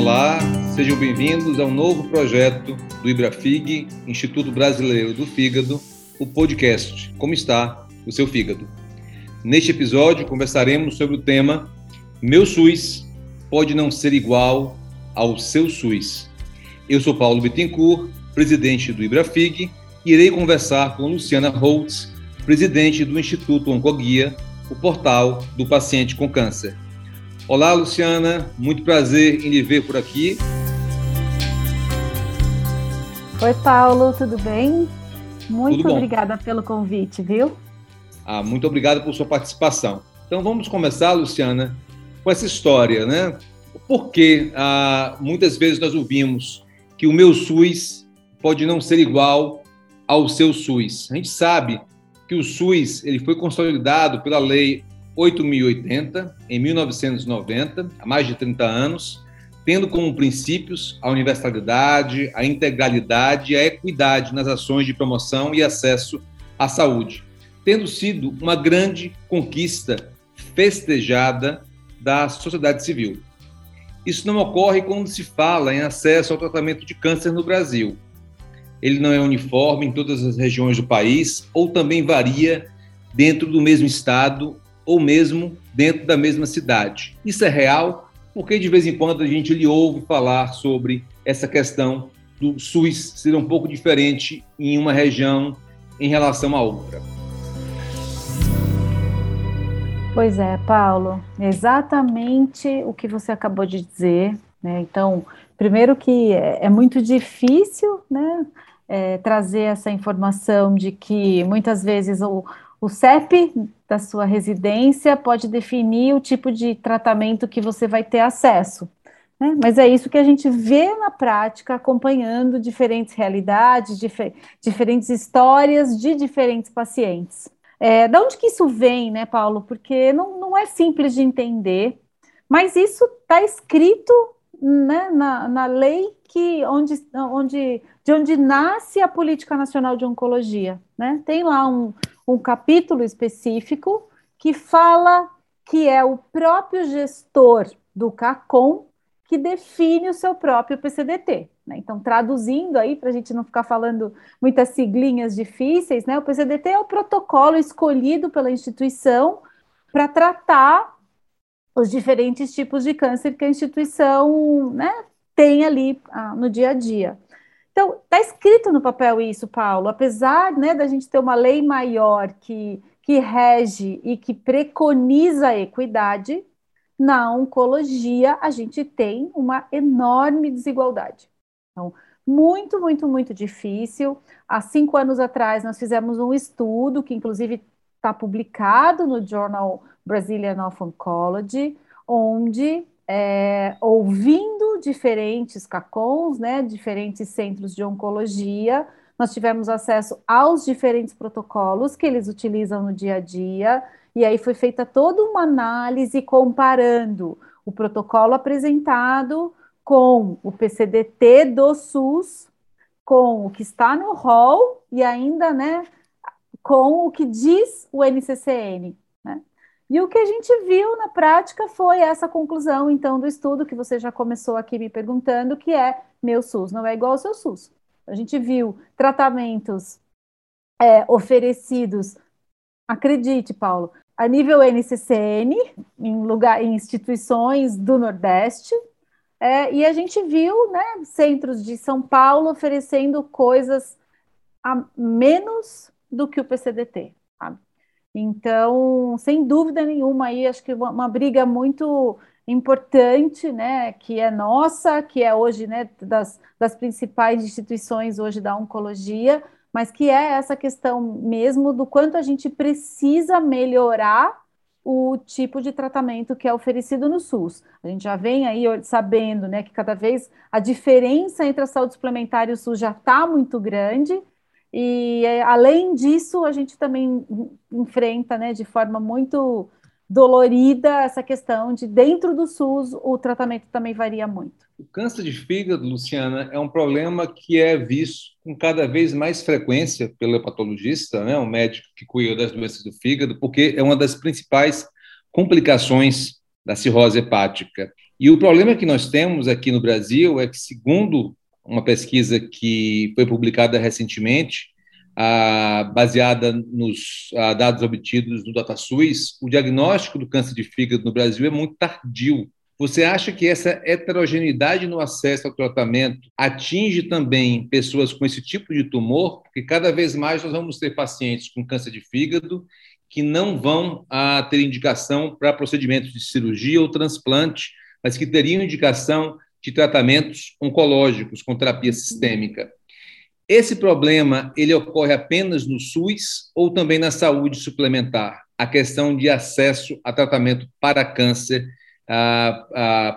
Olá, sejam bem-vindos ao novo projeto do IBRAFIG, Instituto Brasileiro do Fígado, o podcast Como está o seu fígado? Neste episódio, conversaremos sobre o tema Meu SUS pode não ser igual ao seu SUS. Eu sou Paulo Bittencourt, presidente do IBRAFIG, e irei conversar com Luciana Holtz, presidente do Instituto Oncoguia, o portal do paciente com câncer. Olá, Luciana, muito prazer em lhe ver por aqui. Oi, Paulo, tudo bem? Muito tudo obrigada pelo convite, viu? Ah, muito obrigado por sua participação. Então vamos começar, Luciana, com essa história, né? Porque ah, muitas vezes nós ouvimos que o meu SUS pode não ser igual ao seu SUS. A gente sabe que o SUS ele foi consolidado pela Lei 8080, em 1990, há mais de 30 anos, tendo como princípios a universalidade, a integralidade e a equidade nas ações de promoção e acesso à saúde, tendo sido uma grande conquista festejada da sociedade civil. Isso não ocorre quando se fala em acesso ao tratamento de câncer no Brasil. Ele não é uniforme em todas as regiões do país ou também varia dentro do mesmo estado ou mesmo dentro da mesma cidade. Isso é real porque de vez em quando a gente lhe ouve falar sobre essa questão do SUS ser um pouco diferente em uma região em relação à outra. Pois é, Paulo, exatamente o que você acabou de dizer. Né? Então, primeiro que é, é muito difícil né, é, trazer essa informação de que muitas vezes o, o CEP da sua residência pode definir o tipo de tratamento que você vai ter acesso. Né? Mas é isso que a gente vê na prática, acompanhando diferentes realidades, dif diferentes histórias de diferentes pacientes. É, da onde que isso vem, né, Paulo? Porque não, não é simples de entender, mas isso está escrito né, na, na lei que onde, onde, de onde nasce a Política Nacional de Oncologia. Né? Tem lá um, um capítulo específico que fala que é o próprio gestor do CACOM que define o seu próprio PCDT. Né? Então, traduzindo aí, para a gente não ficar falando muitas siglinhas difíceis, né? o PCDT é o protocolo escolhido pela instituição para tratar os diferentes tipos de câncer que a instituição né, tem ali ah, no dia a dia. Então, está escrito no papel isso, Paulo, apesar né, da gente ter uma lei maior que, que rege e que preconiza a equidade, na oncologia a gente tem uma enorme desigualdade. Então, muito, muito, muito difícil. Há cinco anos atrás, nós fizemos um estudo que, inclusive, está publicado no Journal Brazilian of Oncology, onde é, ouvindo diferentes CACONs, né, diferentes centros de oncologia, nós tivemos acesso aos diferentes protocolos que eles utilizam no dia a dia, e aí foi feita toda uma análise comparando o protocolo apresentado com o PCDT do SUS, com o que está no rol e ainda, né, com o que diz o NCCN. E o que a gente viu na prática foi essa conclusão, então, do estudo que você já começou aqui me perguntando, que é meu SUS não é igual ao seu SUS. A gente viu tratamentos é, oferecidos, acredite, Paulo, a nível NCCN, em, lugar, em instituições do Nordeste, é, e a gente viu né, centros de São Paulo oferecendo coisas a menos do que o PCDT. Sabe? Então, sem dúvida nenhuma, aí acho que uma, briga muito importante, né, que é nossa, que é hoje, né, das, das principais instituições hoje da oncologia, mas que é essa questão mesmo do quanto a gente precisa melhorar o tipo de tratamento que é oferecido no SUS. A gente já vem aí sabendo, né, que cada vez a diferença entre a saúde suplementar e o SUS já está muito grande, e além disso, a gente também enfrenta, né, de forma muito dolorida essa questão de dentro do SUS o tratamento também varia muito. O câncer de fígado, Luciana, é um problema que é visto com cada vez mais frequência pelo hepatologista, né, o médico que cuida das doenças do fígado, porque é uma das principais complicações da cirrose hepática. E o problema que nós temos aqui no Brasil é que, segundo uma pesquisa que foi publicada recentemente, ah, baseada nos ah, dados obtidos do DataSUS, o diagnóstico do câncer de fígado no Brasil é muito tardio. Você acha que essa heterogeneidade no acesso ao tratamento atinge também pessoas com esse tipo de tumor? Porque cada vez mais nós vamos ter pacientes com câncer de fígado que não vão ah, ter indicação para procedimentos de cirurgia ou transplante, mas que teriam indicação de tratamentos oncológicos com terapia sistêmica. Esse problema ele ocorre apenas no SUS ou também na saúde suplementar? A questão de acesso a tratamento para câncer,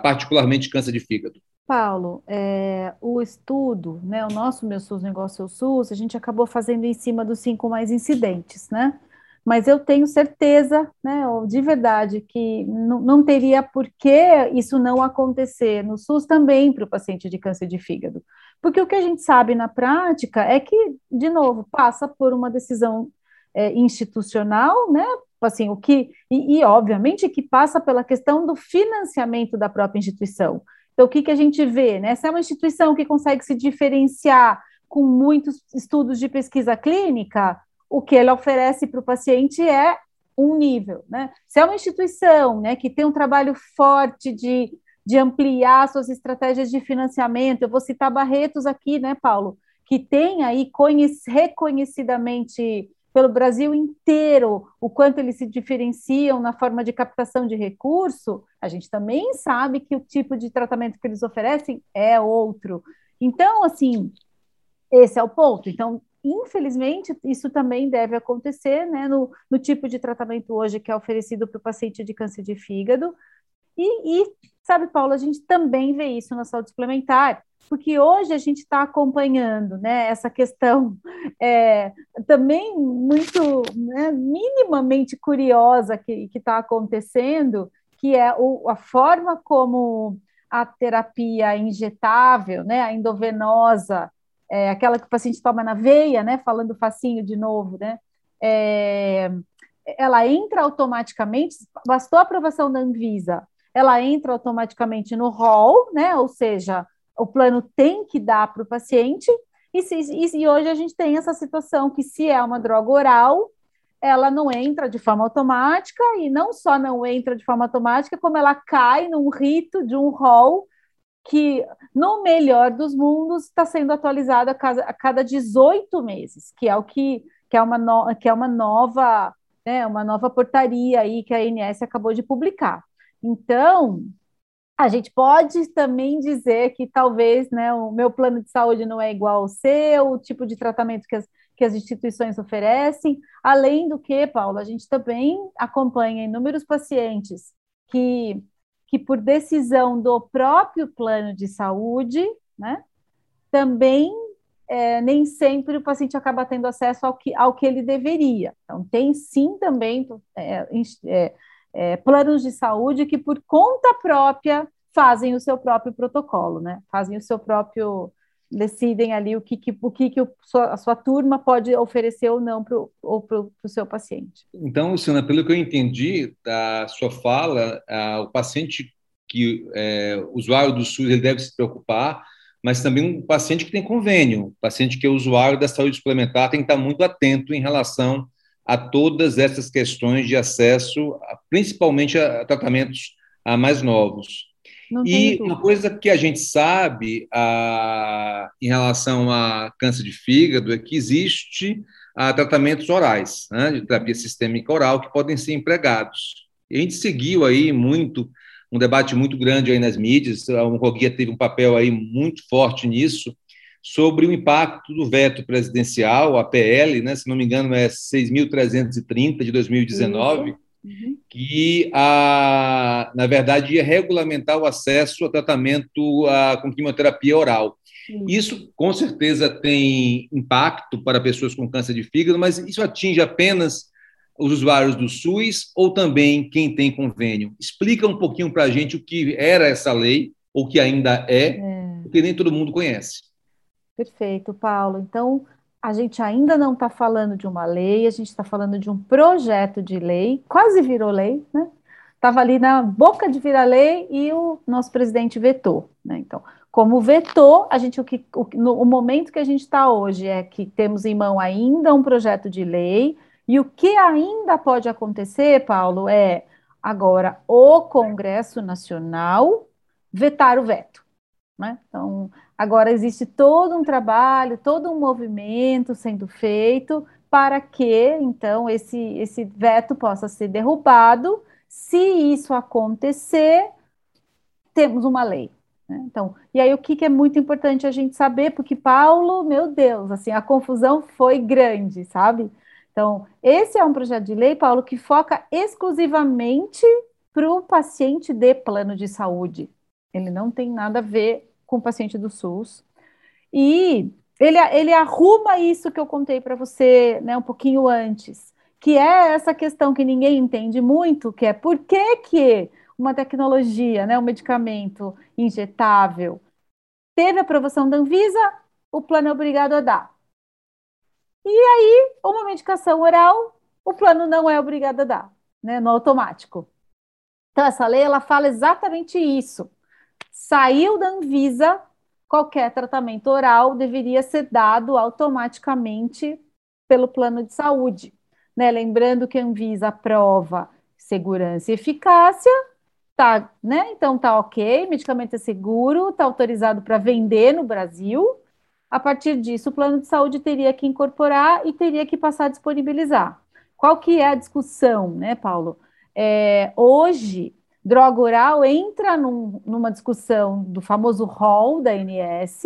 particularmente câncer de fígado. Paulo, é, o estudo, né, o nosso Meu SUS Negócio SUS, a gente acabou fazendo em cima dos cinco mais incidentes, né? Mas eu tenho certeza, né, de verdade, que não teria por que isso não acontecer no SUS também para o paciente de câncer de fígado. Porque o que a gente sabe na prática é que, de novo, passa por uma decisão é, institucional, né? Assim, o que, e, e, obviamente que passa pela questão do financiamento da própria instituição. Então, o que, que a gente vê? Né? Se é uma instituição que consegue se diferenciar com muitos estudos de pesquisa clínica, o que ele oferece para o paciente é um nível, né? Se é uma instituição, né, que tem um trabalho forte de, de ampliar suas estratégias de financiamento, eu vou citar Barretos aqui, né, Paulo, que tem aí reconhecidamente pelo Brasil inteiro o quanto eles se diferenciam na forma de captação de recurso, a gente também sabe que o tipo de tratamento que eles oferecem é outro. Então, assim, esse é o ponto. Então, infelizmente, isso também deve acontecer né, no, no tipo de tratamento hoje que é oferecido para o paciente de câncer de fígado. E, e, sabe, Paulo, a gente também vê isso na saúde suplementar, porque hoje a gente está acompanhando né, essa questão é, também muito, né, minimamente curiosa que está acontecendo, que é o, a forma como a terapia injetável, né, a endovenosa, é, aquela que o paciente toma na veia, né, falando facinho de novo, né, é, ela entra automaticamente, bastou a aprovação da Anvisa, ela entra automaticamente no rol, né, ou seja, o plano tem que dar para o paciente, e, se, e, e hoje a gente tem essa situação que se é uma droga oral, ela não entra de forma automática, e não só não entra de forma automática, como ela cai num rito de um rol que, no melhor dos mundos, está sendo atualizado a cada, a cada 18 meses, que é o que, que, é, uma no, que é uma nova, né, uma nova portaria aí que a ANS acabou de publicar. Então, a gente pode também dizer que talvez né, o meu plano de saúde não é igual ao seu, o tipo de tratamento que as, que as instituições oferecem. Além do que, Paulo, a gente também acompanha inúmeros pacientes que que por decisão do próprio plano de saúde, né, também é, nem sempre o paciente acaba tendo acesso ao que, ao que ele deveria. Então, tem sim também é, é, é, planos de saúde que, por conta própria, fazem o seu próprio protocolo, né? Fazem o seu próprio decidem ali o que, que o que, que o, a sua turma pode oferecer ou não para o seu paciente. Então, Luciana, pelo que eu entendi da sua fala, a, o paciente que é usuário do SUS ele deve se preocupar, mas também um paciente que tem convênio, paciente que é usuário da saúde suplementar tem que estar muito atento em relação a todas essas questões de acesso, principalmente a tratamentos a mais novos. E uma coisa que a gente sabe a, em relação a câncer de fígado é que existe a, tratamentos orais, né, de terapia sistêmica oral, que podem ser empregados. E a gente seguiu aí muito, um debate muito grande aí nas mídias, a Oncoguia teve um papel aí muito forte nisso, sobre o impacto do veto presidencial, a PL, né, se não me engano é 6.330 de 2019, Isso uhum. que, a, na verdade, ia regulamentar o acesso a tratamento a, com quimioterapia oral. Uhum. Isso, com certeza, tem impacto para pessoas com câncer de fígado, mas isso atinge apenas os usuários do SUS ou também quem tem convênio. Explica um pouquinho para a gente o que era essa lei, ou que ainda é, é, porque nem todo mundo conhece. Perfeito, Paulo. Então, a gente ainda não está falando de uma lei, a gente está falando de um projeto de lei, quase virou lei, né? estava ali na boca de virar lei e o nosso presidente vetou. Né? Então, como vetou, a gente o que o, no, o momento que a gente está hoje é que temos em mão ainda um projeto de lei e o que ainda pode acontecer, Paulo, é agora o Congresso Nacional vetar o veto. Né? Então, agora existe todo um trabalho, todo um movimento sendo feito para que, então, esse, esse veto possa ser derrubado. Se isso acontecer, temos uma lei. Né? Então, e aí o que, que, é muito importante a gente saber, porque Paulo, meu Deus, assim, a confusão foi grande, sabe? Então, esse é um projeto de lei, Paulo, que foca exclusivamente para o paciente de plano de saúde. Ele não tem nada a ver com o paciente do SUS. E ele, ele arruma isso que eu contei para você né, um pouquinho antes, que é essa questão que ninguém entende muito, que é por que, que uma tecnologia, né, um medicamento injetável, teve aprovação da Anvisa, o plano é obrigado a dar. E aí, uma medicação oral, o plano não é obrigado a dar, né, no automático. Então, essa lei, ela fala exatamente isso. Saiu da Anvisa, qualquer tratamento oral deveria ser dado automaticamente pelo plano de saúde. Né? Lembrando que a Anvisa aprova segurança e eficácia, tá, né? Então tá ok, medicamento é seguro, tá autorizado para vender no Brasil, a partir disso, o plano de saúde teria que incorporar e teria que passar a disponibilizar. Qual que é a discussão, né, Paulo? É, hoje, droga oral entra num, numa discussão do famoso rol da ANS,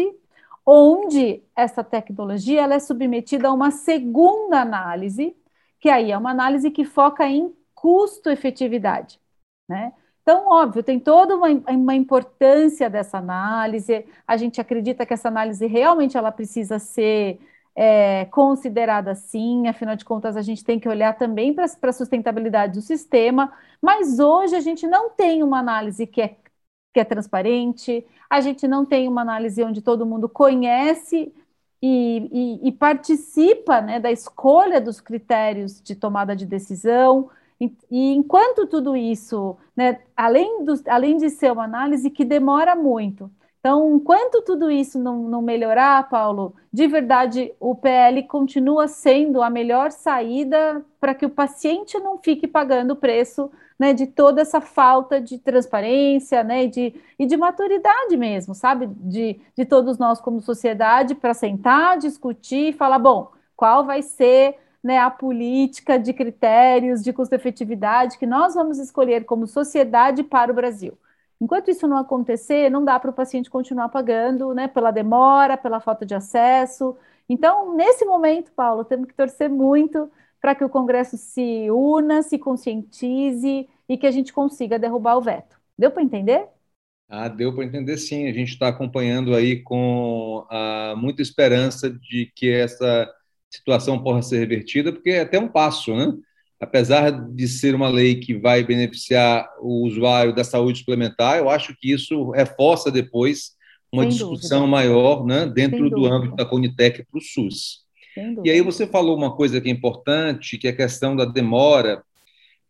onde essa tecnologia ela é submetida a uma segunda análise, que aí é uma análise que foca em custo-efetividade, né? Então, óbvio, tem toda uma, uma, importância dessa análise. A gente acredita que essa análise realmente ela precisa ser é, considerada assim, afinal de contas, a gente tem que olhar também para a sustentabilidade do sistema, mas hoje a gente não tem uma análise que é, que é transparente, a gente não tem uma análise onde todo mundo conhece e, e, e participa né, da escolha dos critérios de tomada de decisão. E, enquanto tudo isso, né, além, do, além de ser uma análise que demora muito, então, enquanto tudo isso não, não, melhorar, Paulo, de verdade, o PL continua sendo a melhor saída para que o paciente não fique pagando o preço né, de toda essa falta de transparência né, de, e de maturidade mesmo, sabe? De, de todos nós como sociedade para sentar, discutir e falar, bom, qual vai ser né, a política de critérios de custo-efetividade que nós vamos escolher como sociedade para o Brasil. Enquanto isso não acontecer, não dá para o paciente continuar pagando, né, pela demora, pela falta de acesso. Então, nesse momento, Paulo, temos que torcer muito para que o Congresso se una, se conscientize e que a gente consiga derrubar o veto. Deu para entender? Ah, deu para entender sim. A gente está acompanhando aí com ah, muita esperança de que essa situação possa ser revertida, porque é até um passo, né? Apesar de ser uma lei que vai beneficiar o usuário da saúde suplementar, eu acho que isso reforça depois uma Sem discussão dúvida. maior né, dentro do âmbito da Conitec para o SUS. E aí você falou uma coisa que é importante, que é a questão da demora,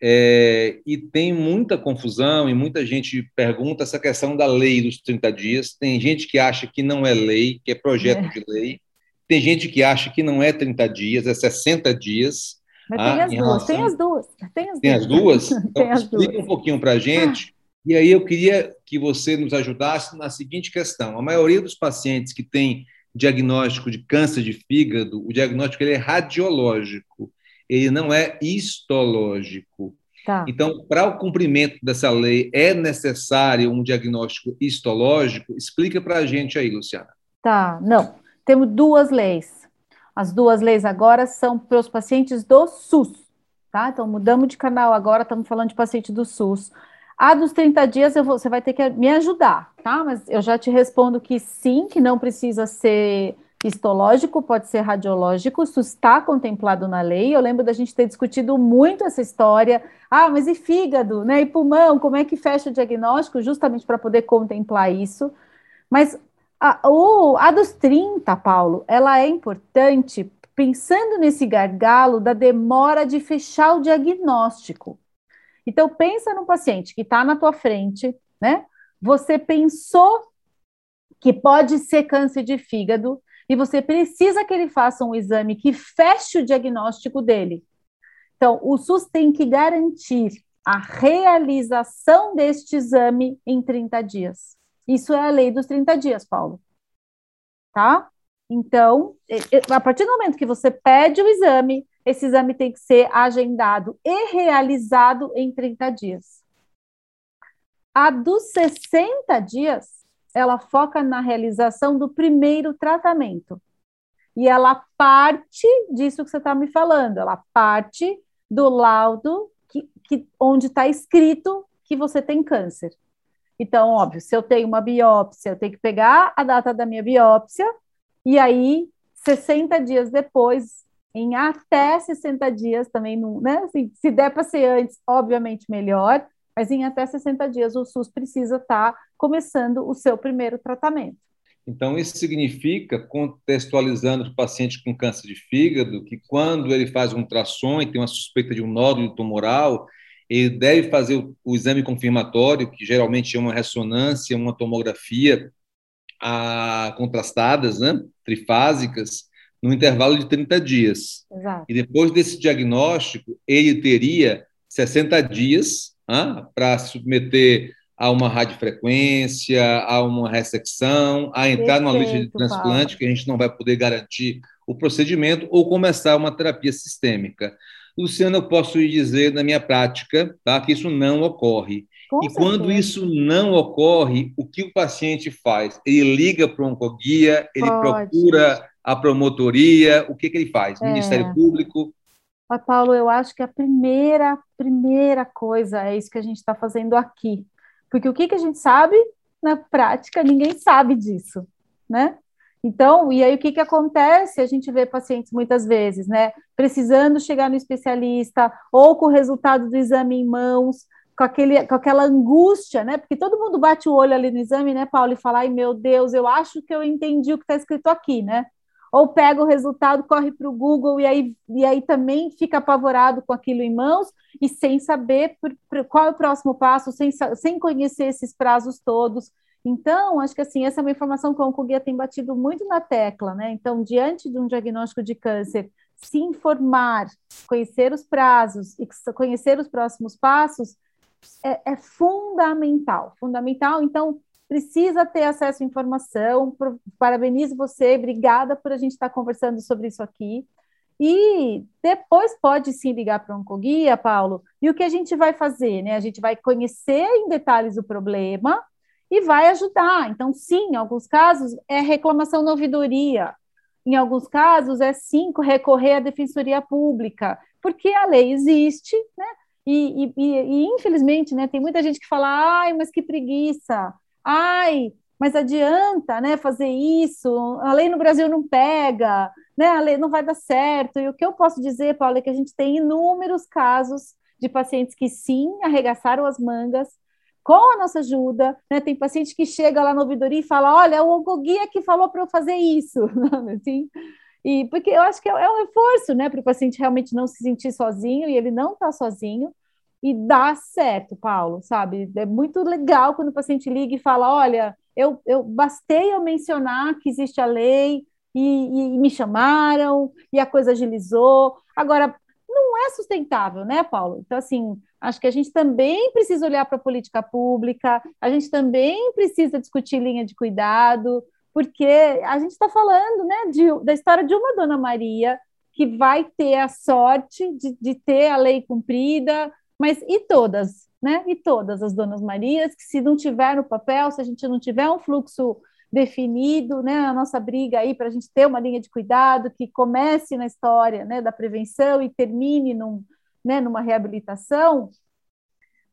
é, e tem muita confusão e muita gente pergunta essa questão da lei dos 30 dias. Tem gente que acha que não é lei, que é projeto é. de lei. Tem gente que acha que não é 30 dias, é 60 dias. Mas ah, tem, as relação... tem as duas, tem as tem duas. As duas? Então, tem as explica duas. um pouquinho para a gente. E aí eu queria que você nos ajudasse na seguinte questão. A maioria dos pacientes que tem diagnóstico de câncer de fígado, o diagnóstico ele é radiológico, ele não é histológico. Tá. Então, para o cumprimento dessa lei, é necessário um diagnóstico histológico? Explica para a gente aí, Luciana. Tá, não temos duas leis. As duas leis agora são para os pacientes do SUS, tá? Então mudamos de canal agora, estamos falando de paciente do SUS. A dos 30 dias vou, você vai ter que me ajudar, tá? Mas eu já te respondo que sim, que não precisa ser histológico, pode ser radiológico, isso está contemplado na lei. Eu lembro da gente ter discutido muito essa história. Ah, mas e fígado, né? E pulmão, como é que fecha o diagnóstico? Justamente para poder contemplar isso. Mas a, o, a dos 30, Paulo, ela é importante pensando nesse gargalo da demora de fechar o diagnóstico. Então, pensa no paciente que está na tua frente, né? Você pensou que pode ser câncer de fígado e você precisa que ele faça um exame que feche o diagnóstico dele. Então, o SUS tem que garantir a realização deste exame em 30 dias. Isso é a lei dos 30 dias, Paulo. Tá? Então, a partir do momento que você pede o exame, esse exame tem que ser agendado e realizado em 30 dias. A dos 60 dias, ela foca na realização do primeiro tratamento. E ela parte disso que você está me falando, ela parte do laudo que, que onde está escrito que você tem câncer. Então, óbvio, se eu tenho uma biópsia, eu tenho que pegar a data da minha biópsia, e aí, 60 dias depois, em até 60 dias também, não, né? Assim, se der para ser antes, obviamente melhor, mas em até 60 dias o SUS precisa estar tá começando o seu primeiro tratamento. Então, isso significa, contextualizando o paciente com câncer de fígado, que quando ele faz um ultrassom e tem uma suspeita de um nódulo tumoral, ele deve fazer o, o exame confirmatório, que geralmente é uma ressonância, uma tomografia a, contrastadas, né, trifásicas, no intervalo de 30 dias. Exato. E depois desse diagnóstico, ele teria 60 dias para submeter a uma radiofrequência, a uma ressecção, a entrar Perfeito, numa lista de transplante, Paulo. que a gente não vai poder garantir o procedimento, ou começar uma terapia sistêmica. Luciana, eu posso lhe dizer, na minha prática, tá, que isso não ocorre. Com e certeza. quando isso não ocorre, o que o paciente faz? Ele liga para o oncoguia, ele Pode. procura a promotoria, o que, que ele faz? É. Ministério Público, mas, Paulo, eu acho que a primeira, primeira coisa é isso que a gente está fazendo aqui. Porque o que, que a gente sabe na prática, ninguém sabe disso, né? Então, e aí o que, que acontece? A gente vê pacientes muitas vezes, né, precisando chegar no especialista ou com o resultado do exame em mãos, com, aquele, com aquela angústia, né? Porque todo mundo bate o olho ali no exame, né, Paulo, e fala: ai meu Deus, eu acho que eu entendi o que está escrito aqui, né? ou pega o resultado, corre para o Google e aí, e aí também fica apavorado com aquilo em mãos e sem saber por, por, qual é o próximo passo, sem, sem conhecer esses prazos todos. Então, acho que assim, essa é uma informação que o Oncoguia tem batido muito na tecla, né? Então, diante de um diagnóstico de câncer, se informar, conhecer os prazos e conhecer os próximos passos é, é fundamental, fundamental. Então, precisa ter acesso à informação. Parabenizo você, obrigada por a gente estar conversando sobre isso aqui. E depois pode sim ligar para o Oncoguia, Paulo. E o que a gente vai fazer? Né? A gente vai conhecer em detalhes o problema e vai ajudar. Então, sim, em alguns casos é reclamação na ouvidoria. Em alguns casos é sim recorrer à defensoria pública, porque a lei existe, né? E, e, e, infelizmente, né, tem muita gente que fala, ai, mas que preguiça, ai, mas adianta, né, fazer isso, a lei no Brasil não pega, né, a lei não vai dar certo. E o que eu posso dizer, Paulo, é que a gente tem inúmeros casos de pacientes que sim arregaçaram as mangas com a nossa ajuda, né? Tem paciente que chega lá no ouvidoria e fala: "Olha, o oncoguia que falou para eu fazer isso", assim. E porque eu acho que é, é um reforço, né, para o paciente realmente não se sentir sozinho e ele não está sozinho e dá certo, Paulo, sabe? É muito legal quando o paciente liga e fala: olha, eu, eu bastei eu mencionar que existe a lei e, e, me chamaram e a coisa agilizou. Agora, não é sustentável, né, Paulo? Então, assim, acho que a gente também precisa olhar para a política pública, a gente também precisa discutir linha de cuidado, porque a gente está falando, né, de, da história de uma Dona Maria que vai ter a sorte de, de ter a lei cumprida, mas e todas, né? E todas as donas Marias, que se não tiver no papel, se a gente não tiver um fluxo definido, né, a nossa briga aí para a gente ter uma linha de cuidado que comece na história, né, da prevenção e termine num, né, numa reabilitação,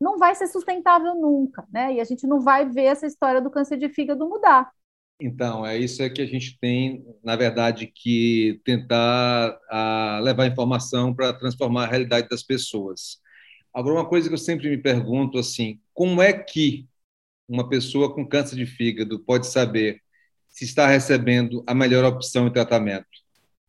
não vai ser sustentável nunca, né? E a gente não vai ver essa história do câncer de fígado mudar. Então, é isso é que a gente tem, na verdade, que tentar a, levar informação para transformar a realidade das pessoas. Agora, uma coisa que eu sempre me pergunto assim, como é que uma pessoa com câncer de fígado pode saber se está recebendo a melhor opção de tratamento?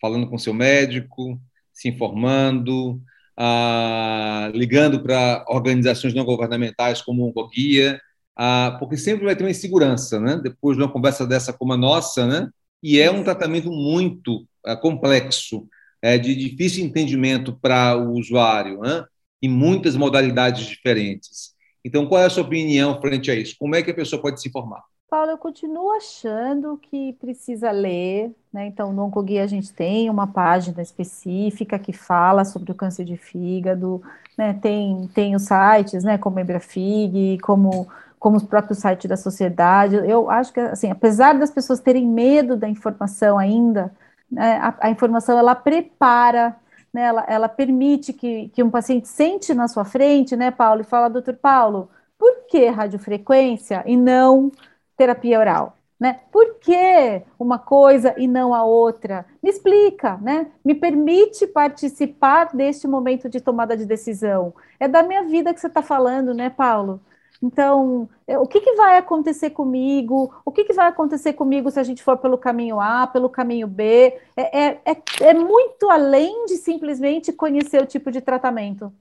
Falando com seu médico, se informando, ah, ligando para organizações não governamentais como o Oncoguia, ah, porque sempre vai ter uma insegurança, né? Depois de uma conversa dessa como a nossa, né? E é um tratamento muito ah, complexo, é, de difícil entendimento para o usuário, né? Em muitas modalidades diferentes. Então, qual é a sua opinião frente a isso? Como é que a pessoa pode se informar? Paulo, eu continuo achando que precisa ler, né? Então, no Oncoguia a gente tem uma página específica que fala sobre o câncer de fígado, né? Tem, tem os sites, né? Como a Ebrafig, como, como os próprios sites da sociedade. Eu acho que, assim, apesar das pessoas terem medo da informação ainda, né? a, a informação, ela prepara né, ela, ela, permite que, que um paciente sente na sua frente, né, Paulo, e fala, doutor Paulo, por que radiofrequência e não terapia oral? Né? Por que uma coisa e não a outra? Me explica, né? Me permite participar deste momento de tomada de decisão. É da minha vida que você está falando, né, Paulo? Então, é, o que, que, vai acontecer comigo? O que, que, vai acontecer comigo se a gente for pelo caminho A, pelo caminho B? É, é, é, é muito além de simplesmente conhecer o tipo de tratamento.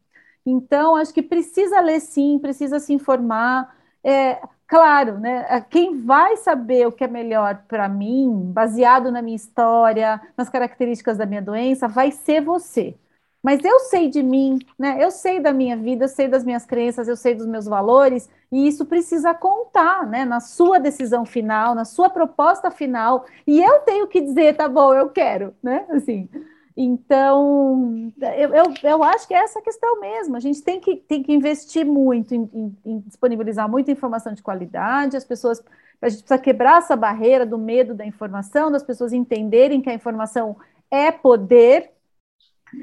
Então, acho que precisa ler sim, precisa se informar. É, claro, né? Quem vai saber o que é melhor para mim, baseado na minha história, nas características da minha doença, vai ser você. Mas eu sei de mim, né? Eu sei da minha vida, eu sei das minhas crenças, eu sei dos meus valores, e isso precisa contar, né? Na sua decisão final, na sua proposta final, e eu tenho que dizer, tá bom, eu quero, né? Assim. Então, eu, eu, eu, acho que é essa questão mesmo. A gente tem que, tem que investir muito em, em, em, disponibilizar muita informação de qualidade, as pessoas. A gente precisa quebrar essa barreira do medo da informação, das pessoas entenderem que a informação é poder,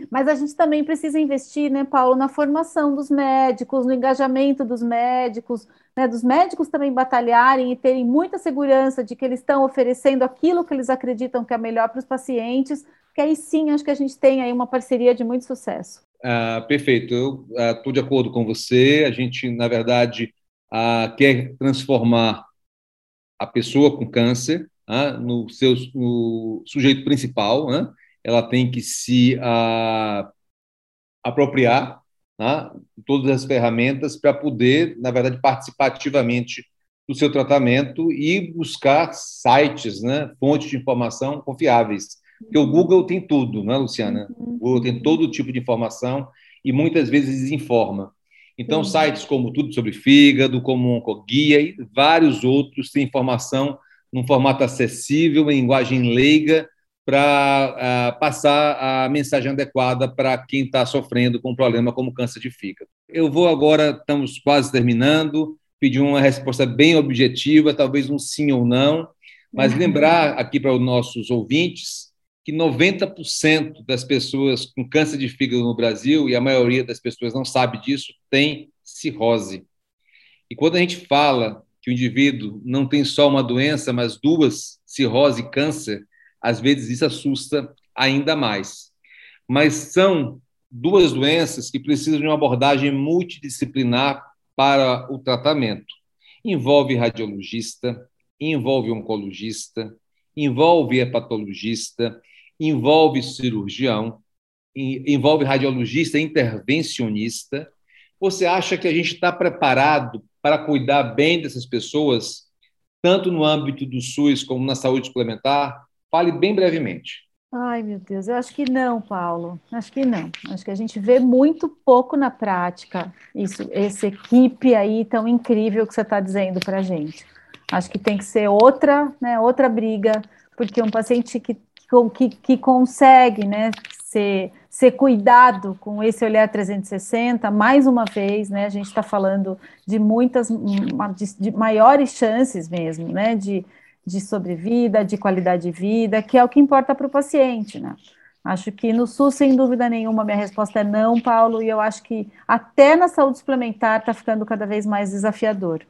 mas a gente também precisa investir, né, Paulo, na formação dos médicos, no engajamento dos médicos, né, dos médicos também batalharem e terem muita segurança de que eles estão oferecendo aquilo que eles acreditam que é melhor para os pacientes, que aí sim acho que a gente tem aí uma parceria de muito sucesso. Ah, perfeito, eu estou ah, de acordo com você. A gente, na verdade, ah, quer transformar a pessoa com câncer ah, no seu no sujeito principal, né? ela tem que se ah, apropriar né, todas as ferramentas para poder, na verdade, participativamente do seu tratamento e buscar sites, né, fontes de informação confiáveis porque o Google tem tudo, não é, Luciana? Uhum. O Google tem todo tipo de informação e muitas vezes desinforma. Então, sites como Tudo sobre Fígado, como Oncoguia e vários outros têm informação num formato acessível, em linguagem leiga, para uh, ah, passar a mensagem adequada para quem está sofrendo com um problema como câncer de fígado. Eu vou agora, estamos quase terminando, pedir uma resposta bem objetiva, talvez um sim ou não, mas uhum. lembrar aqui para os nossos ouvintes que 90% das pessoas com câncer de fígado no Brasil, e a maioria das pessoas não sabe disso, tem cirrose. E quando a gente fala que o indivíduo não tem só uma doença, mas duas, cirrose e câncer, às vezes isso assusta ainda mais. Mas são duas doenças que precisam de uma abordagem multidisciplinar para o tratamento. Envolve radiologista, envolve oncologista, envolve hepatologista, envolve cirurgião, envolve radiologista intervencionista. Você acha que a gente está preparado para cuidar bem dessas pessoas, tanto no âmbito do SUS como na saúde suplementar? Fale bem brevemente. Ai, meu Deus, eu acho que não, Paulo. Acho que não. Acho que a gente vê muito pouco na prática isso, essa equipe aí tão incrível que você está dizendo para a gente. Acho que tem que ser outra, né, outra briga, porque um paciente que que, que consegue né, ser, ser cuidado com esse olhar 360, mais uma vez, né, a gente está falando de muitas, de, de, maiores chances mesmo, né, de, de sobrevida, de qualidade de vida, que é o que importa para o paciente, né. Acho que no SUS, sem dúvida nenhuma, minha resposta é não, Paulo, e eu acho que até na saúde suplementar está ficando cada vez mais desafiador.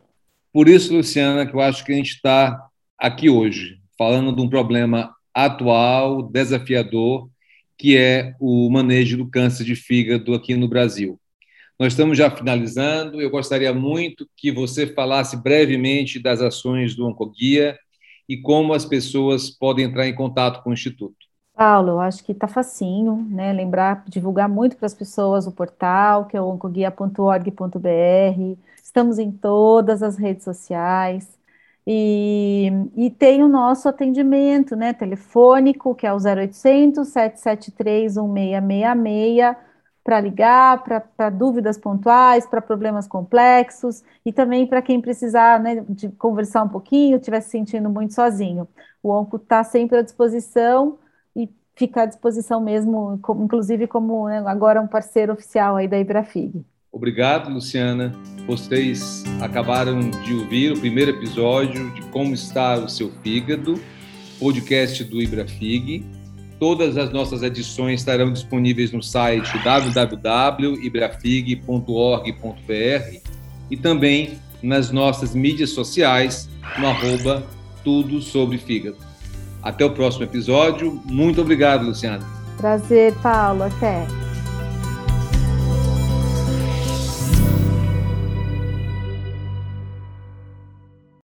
Por isso, Luciana, que eu acho que a gente está aqui hoje, falando de um problema atual, desafiador, que é o manejo do câncer de fígado aqui no Brasil. Nós estamos já finalizando. Eu gostaria muito que você falasse brevemente das ações do Oncoguia e como as pessoas podem entrar em contato com o Instituto. Paulo, eu acho que está facinho, né? Lembrar, divulgar muito para as pessoas o portal, que é o oncoguia.org.br. Estamos em todas as redes sociais. E, e tem o nosso atendimento, né? Telefônico, que é o 0800 773 1666 para ligar, para dúvidas pontuais, para problemas complexos e também para quem precisar né, de conversar um pouquinho, estiver se sentindo muito sozinho. O ONCO está sempre à disposição e fica à disposição mesmo, inclusive como né, agora um parceiro oficial aí da Ibrafig. Obrigado, Luciana. Vocês acabaram de ouvir o primeiro episódio de Como Está o Seu Fígado, podcast do Ibrafig. Todas as nossas edições estarão disponíveis no site www.ibrafig.org.br e também nas nossas mídias sociais no arroba tudo sobre fígado. Até o próximo episódio. Muito obrigado, Luciana. Prazer, Paulo. Até.